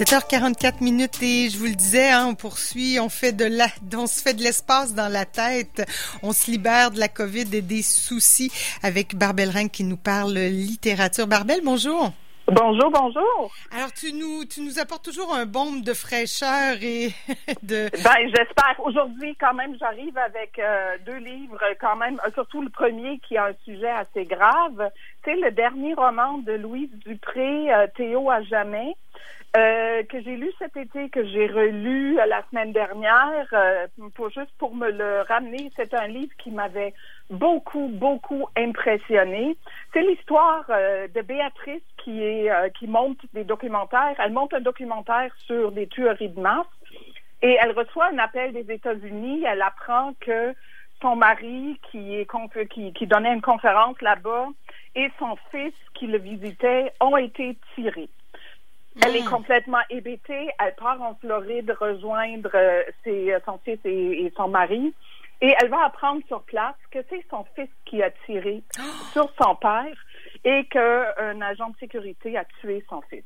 7h44 minutes et je vous le disais, hein, on poursuit, on fait de la, on se fait de l'espace dans la tête, on se libère de la COVID et des soucis avec Barbel Ring qui nous parle littérature. Barbel, bonjour. Bonjour, bonjour. Alors, tu nous, tu nous apportes toujours un bombe de fraîcheur et de. Ben, j'espère. Aujourd'hui, quand même, j'arrive avec euh, deux livres, quand même, euh, surtout le premier qui a un sujet assez grave. C'est le dernier roman de Louise Dupré, euh, Théo à jamais. Euh, que j'ai lu cet été, que j'ai relu la semaine dernière, pour juste pour me le ramener. C'est un livre qui m'avait beaucoup, beaucoup impressionné. C'est l'histoire de Béatrice qui est euh, qui monte des documentaires. Elle monte un documentaire sur des tueries de masse et elle reçoit un appel des États-Unis. Elle apprend que son mari qui est qui, qui donnait une conférence là-bas et son fils qui le visitait ont été tirés. Elle est hmm. complètement hébétée. Elle part en Floride rejoindre euh, ses, son fils et, son mari. Et elle va apprendre sur place que c'est son fils qui a tiré sur son père et qu'un agent de sécurité a tué son fils.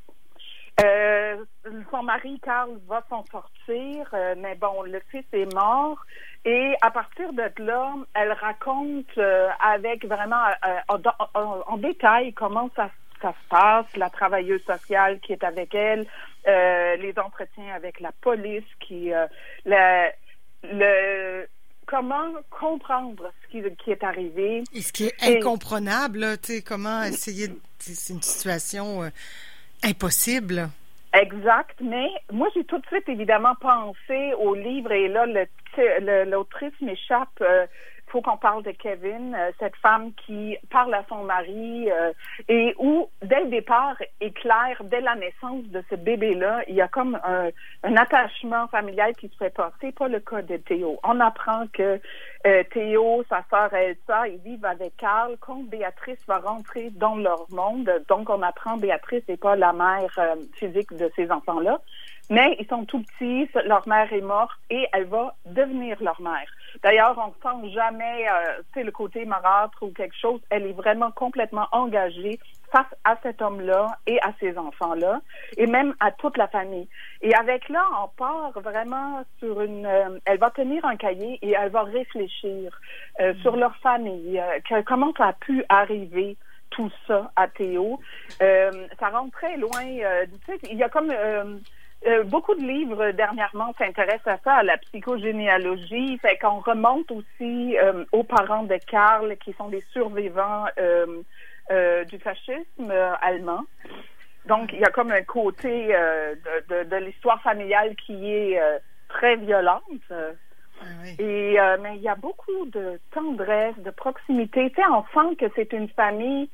Euh, son mari, Carl, va s'en sortir, euh, mais bon, le fils est mort. Et à partir de là, elle raconte euh, avec vraiment en, détail comment ça, ça, se passe, la travailleuse sociale qui est avec elle, les entretiens avec la police, qui le, le comment comprendre ce qui, qui, est arrivé. Et ce qui est incomprenable, tu sais, comment essayer, c'est une situation euh, impossible. Exact, mais moi j'ai tout de suite évidemment pensé au livre et là l'autrice m'échappe. Euh, faut qu'on parle de Kevin, euh, cette femme qui parle à son mari euh, et où, dès le départ, est clair, dès la naissance de ce bébé-là, il y a comme un, attachement familial qui se fait passer. Pas le cas de Théo. On apprend que euh, Théo, sa sœur Elsa, ils vivent avec Carl. Quand Béatrice va rentrer dans leur monde, donc on apprend Béatrice n'est pas la mère physique de ces enfants-là. Mais ils sont tout petits, leur mère est morte et elle va devenir leur mère. D'ailleurs, on ne sent jamais, euh, le côté marâtre ou quelque chose. Elle est vraiment complètement engagée face à cet homme-là et à ses enfants-là, et même à toute la famille. Et avec là, on part vraiment sur une... Euh, elle va tenir un cahier et elle va réfléchir euh, sur leur famille, euh, comment ça a pu arriver tout ça à Théo. ça rentre très loin. tu sais, il y a comme euh, beaucoup de livres dernièrement s'intéressent à ça, à la psychogénéalogie. Fait qu'on remonte aussi euh, aux parents de Karl, qui sont des survivants euh, du fascisme allemand. Donc, il y a comme un côté de, de, l'histoire familiale qui est très violente. Ah Et mais il y a beaucoup de tendresse, de proximité. Tu sais, on sent que c'est une famille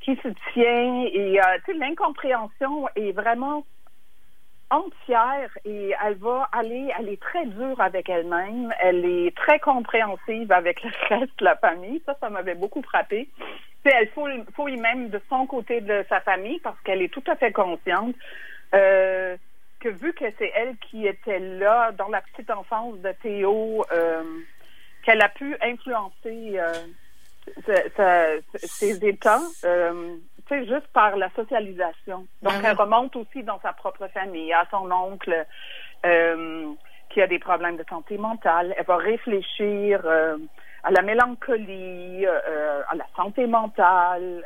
qui se tient et tu sais, l'incompréhension est vraiment entière et elle va aller, elle est très dure avec elle-même, elle est très compréhensive avec le reste de la famille. Ça, ça m'avait beaucoup frappé. elle fouille, même de son côté de sa famille parce qu'elle est tout à fait consciente euh, que vu que c'est elle qui était là dans la petite enfance de Théo, euh, qu'elle a pu influencer euh, ses états sais, juste par la socialisation. Donc, ah elle remonte aussi dans sa propre famille, à son oncle euh, qui a des problèmes de santé mentale. Elle va réfléchir euh, à la mélancolie, euh, à la santé mentale.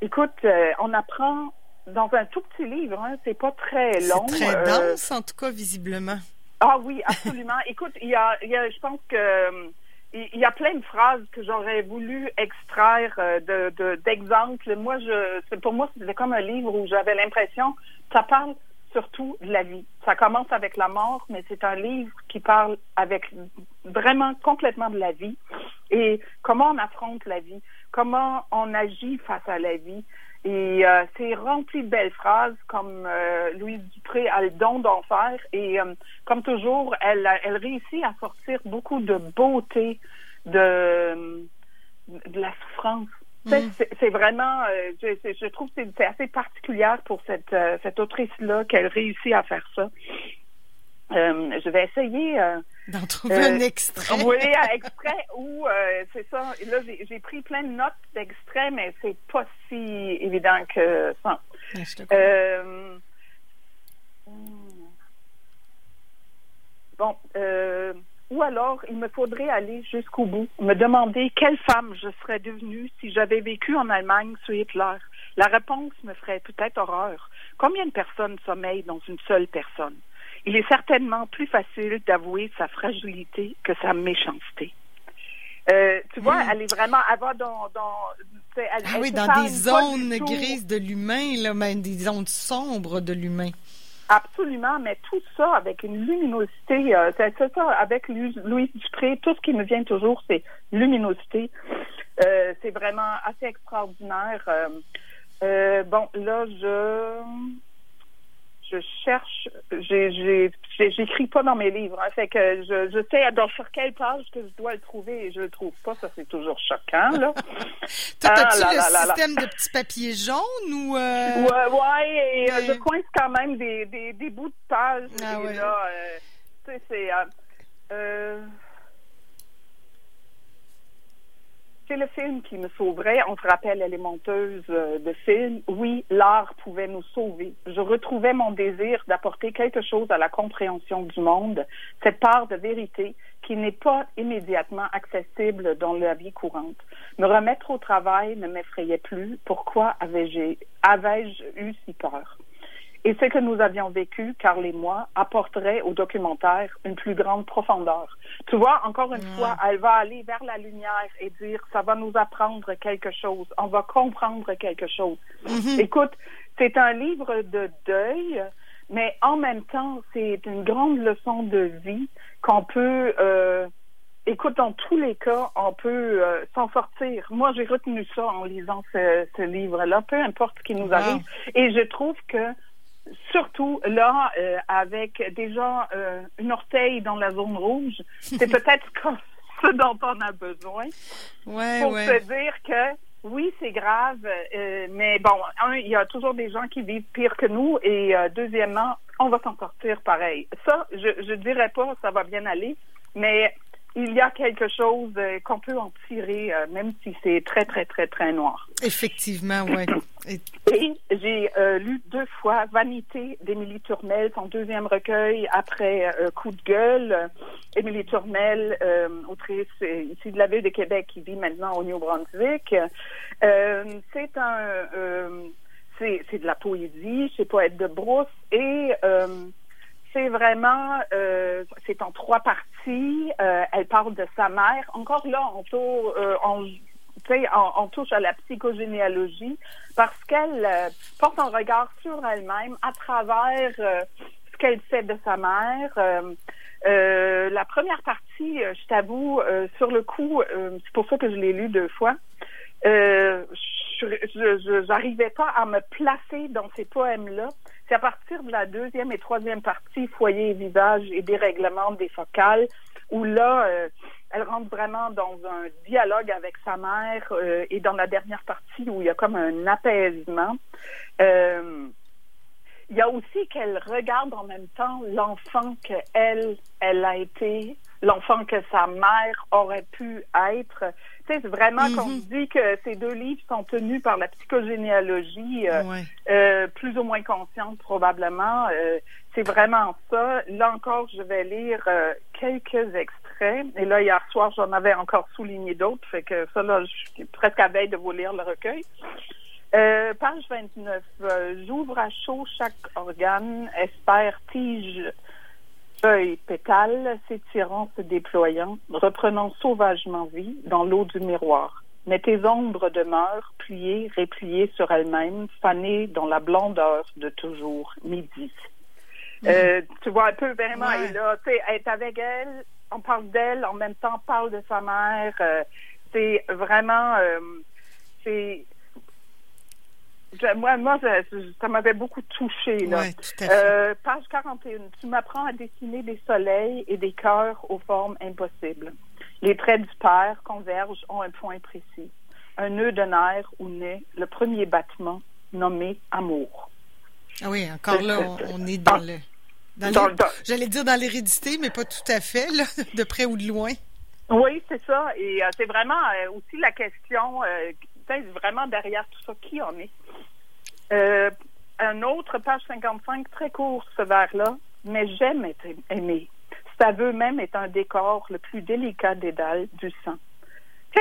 écoute, on apprend dans un tout petit livre, hein, c'est pas très long. C'est très dense, en tout cas, visiblement. Ah oui, absolument. écoute, il y a, il y a, je pense que il y a plein de phrases que j'aurais voulu extraire euh, de d'exemples. moi, je, pour moi, c'était comme un livre où j'avais l'impression, ça parle surtout de la vie. Ça commence avec la mort, mais c'est un livre qui parle avec vraiment complètement de la vie et comment on affronte la vie, comment on agit face à la vie. Et euh, c'est rempli de belles phrases comme euh, Louise Dupré a le don d'en faire. Et euh, comme toujours, elle, elle réussit à sortir beaucoup de beauté de, de la souffrance. Mm. C'est vraiment, je, je, trouve que c'est assez particulière pour cette, cette autrice-là qu'elle réussit à faire ça. Je vais essayer D'en trouver un euh, extrait. Oui, un extrait où, euh, c'est ça. Là, j'ai pris plein de notes d'extraits, mais c'est pas si évident que ça. Euh, bon, euh, ou alors il me faudrait aller jusqu'au bout, me demander quelle femme je serais devenue si j'avais vécu en Allemagne sous Hitler. La réponse me ferait peut-être horreur. Combien de personnes sommeillent dans une seule personne? Il est certainement plus facile d'avouer sa fragilité que sa méchanceté. Euh, tu vois, Mm. elle est vraiment, elle va dans, elle- Ah elle oui, dans des zones grises de l'humain, là, même des zones sombres de l'humain. Absolument, mais tout ça avec une luminosité, euh, c'est c'est ça, avec Louise Dupré, tout ce qui me vient toujours, c'est luminosité. Euh, c'est vraiment assez extraordinaire. Bon, là, je je cherche, j'écris pas dans mes livres, hein, fait que je, je sais dans sur quelle page que je dois le trouver et je le trouve pas, ça c'est toujours choquant là. Toi, Ah as-tu le là là là. système de petits papiers jaunes ou... euh, Ouais, ouais, et euh, je coince quand même des, des, des bouts de pages. Ah et ouais. là, euh, tu sais, c'est. euh, euh, c'est le film qui me sauverait. On se rappelle, elle est monteuse euh, de film. Oui, l'art pouvait nous sauver. Je retrouvais mon désir d'apporter quelque chose à la compréhension du monde, cette part de vérité qui n'est pas immédiatement accessible dans la vie courante. Me remettre au travail ne m'effrayait plus. Pourquoi avais-je avais-je eu si peur? Et ce que nous avions vécu, Carl et moi, apporterait au documentaire une plus grande profondeur. Tu vois, encore une fois, elle va aller vers la lumière et dire, ça va nous apprendre quelque chose, on va comprendre quelque chose. mhm. Écoute, c'est un livre de deuil, mais en même temps, c'est une grande leçon de vie qu'on peut, euh, écoute, dans tous les cas, on peut euh, s'en sortir. Moi, j'ai retenu ça en lisant ce, ce livre-là, peu importe ce qui nous Wow. arrive. Et je trouve que, surtout là, euh, avec déjà euh, une orteil dans la zone rouge, c'est peut-être ce dont on a besoin Ouais, pour ouais. se dire que oui, c'est grave, euh, mais bon, un, il y a toujours des gens qui vivent pire que nous, et euh, deuxièmement, on va s'en sortir pareil. Ça, je je dirais pas, ça va bien aller, mais il y a quelque chose euh, qu'on peut en tirer, euh, même si c'est très, très, très, très noir. Effectivement, ouais. Et- Et j'ai euh, lu deux fois Vanité d'Émilie Turmel, son deuxième recueil après euh, Coup de gueule. Émilie Turmel, euh, autrice ici de la ville de Québec, qui vit maintenant au New-Brunswick. C'est un, c'est, c'est de la poésie, c'est poète de brousse et c'est vraiment, euh, c'est en trois parties. Euh, elle parle de sa mère. Encore là, on, euh, on, touche à la psychogénéalogie parce qu'elle porte un regard sur elle-même à travers ce qu'elle sait de sa mère. La première partie, je t'avoue, sur le coup, c'est pour ça que je l'ai lu deux fois. Je- j'arrivais pas à me placer dans ces poèmes-là. C'est à partir de la deuxième et troisième partie, foyer visage et dérèglement des focales, où là, euh, elle rentre vraiment dans un dialogue avec sa mère euh, et dans la dernière partie où il y a comme un apaisement. Euh, il y a aussi qu'elle regarde en même temps l'enfant qu'elle, elle a été, l'enfant que sa mère aurait pu être. C'est vraiment Mhm. qu'on dit que ces deux livres sont tenus par la psychogénéalogie, euh, ouais. euh, plus ou moins consciente probablement. Euh, c'est vraiment ça. Là encore, je vais lire euh, quelques extraits. Et là, hier soir, j'en avais encore souligné d'autres. Fait que ça, là, je suis presque à veille de vous lire le recueil. Euh, page 29. Euh, J'ouvre à chaud chaque organe, espère tige, feuille, pétale, s'étirant, se déployant, reprenant sauvagement vie dans l'eau du miroir. Mais tes ombres demeurent pliées, repliées sur elles-mêmes, fanées dans la blondeur de toujours midi. Euh, tu vois un peu vraiment, Ouais. et là, tu sais, être avec elle, on parle d'elle, en même temps on parle de sa mère. euh, c'est vraiment, euh, c'est, moi, moi, ça, m'avait beaucoup touché là. Ouais, tout à fait. Euh, page 41. Tu m'apprends à dessiner des soleils et des cœurs aux formes impossibles. Les traits du père convergent ont un point précis. Un nœud de nerf où naît le premier battement nommé amour. Ah oui, encore là, on, on est dans le. Dans J'allais dire dans l'hérédité, mais pas tout à fait, là, de près ou de loin. Oui, c'est ça. Et euh, c'est vraiment euh, aussi la question, euh, vraiment derrière tout ça, qui en est? Euh, un autre, page 55, très court ce vers-là, mais j'aime être aimé. Ça veut même être un décor le plus délicat des dalles du sang.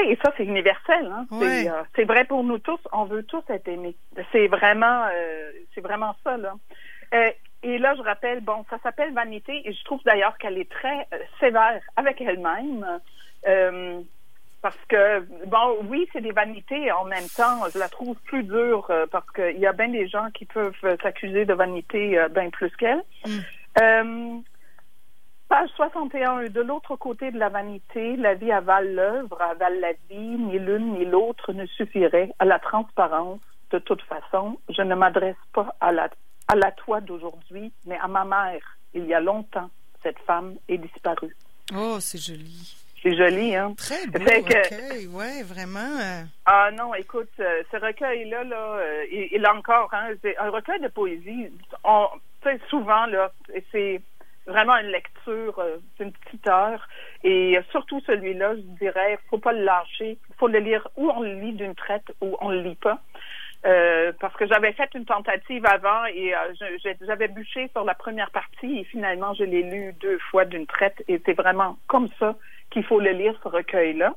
Et ça, c'est universel. Hein? Euh, c'est vrai pour nous tous. On veut tous être aimés. C'est vraiment, euh, c'est vraiment ça. Là. Euh, et là, je rappelle, bon, ça s'appelle Vanité, et je trouve d'ailleurs qu'elle est très sévère avec elle-même. Parce que, bon, oui, c'est des vanités, en même temps, je la trouve plus dure parce qu'il y a bien des gens qui peuvent s'accuser de vanité bien plus qu'elle. Mm. Page 61. De l'autre côté de la vanité, la vie avale l'œuvre, avale la vie, ni l'une ni l'autre ne suffirait à la transparence. De toute façon, je ne m'adresse pas à la, à la toi d'aujourd'hui, mais à ma mère. Il y a longtemps, cette femme est disparue. Oh, c'est joli. C'est joli, hein? Très beau recueil, ouais, vraiment. Euh. Ah non, écoute, euh, ce recueil-là, là, il, euh, encore, hein, c'est un recueil de poésie. On, souvent, là, c'est vraiment une lecture euh, d'une petite heure. Et surtout celui-là, je dirais, faut pas le lâcher. faut le lire ou on le lit d'une traite ou on le lit pas. Euh, parce que j'avais fait une tentative avant et euh, j'avais bûché sur la première partie et finalement je l'ai lu deux fois d'une traite et c'est vraiment comme ça qu'il faut le lire ce recueil-là.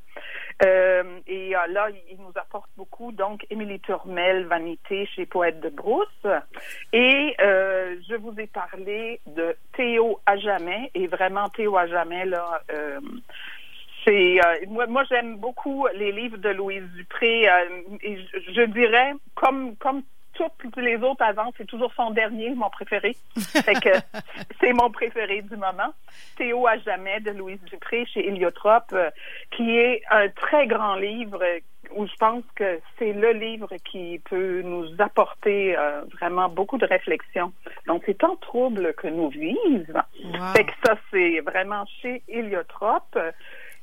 Euh, et euh, là, il nous apporte beaucoup. Donc, Émilie Turmel, Vanité chez Poète de Brousse. Et je vous ai parlé de Théo à jamais. Et vraiment, Théo à jamais, là, c'est moi, moi j'aime beaucoup les livres de Louise Dupré. et je, je, dirais, comme comme toutes les autres avant, c'est toujours son dernier, mon préféré. que c'est mon préféré du moment. Théo à jamais de Louise Dupré chez Héliotrope, euh, qui est un très grand livre où je pense que c'est le livre qui peut nous apporter euh, vraiment beaucoup de réflexion. Donc, c'est en trouble que nous vivons. Fait que ça, c'est vraiment chez Héliotrope.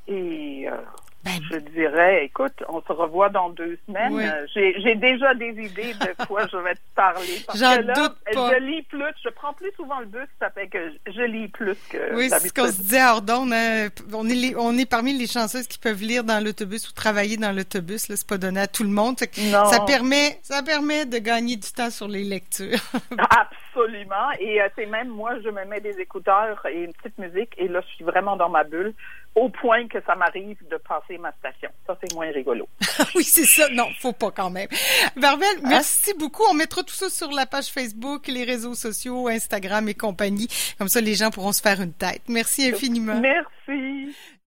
Et euh, ben, je dirais, écoute, on se revoit dans deux semaines. Euh, j'ai déjà des idées de quoi je vais te parler. Parce que là, doute pas. je lis plus. Je prends plus souvent le bus, ça fait que je lis plus que Oui, c'est ce qu'on se disait à Ordon. Hein. On, est on est parmi les chanceuses qui peuvent lire dans l'autobus ou travailler dans l'autobus. C'est pas donné à tout le monde. Ça permet, ça permet de gagner du temps sur les lectures. Absolument. Et euh, c'est même moi, je me mets des écouteurs et une petite musique et là, je suis vraiment dans ma bulle au point que ça m'arrive de passer ma station. Ça, c'est moins rigolo. oui, c'est ça. Non, faut pas quand même. Barbel, hein? merci beaucoup. On mettra tout ça sur la page Facebook, les réseaux sociaux, Instagram et compagnie. Comme ça, les gens pourront se faire une tête. Merci infiniment. Merci.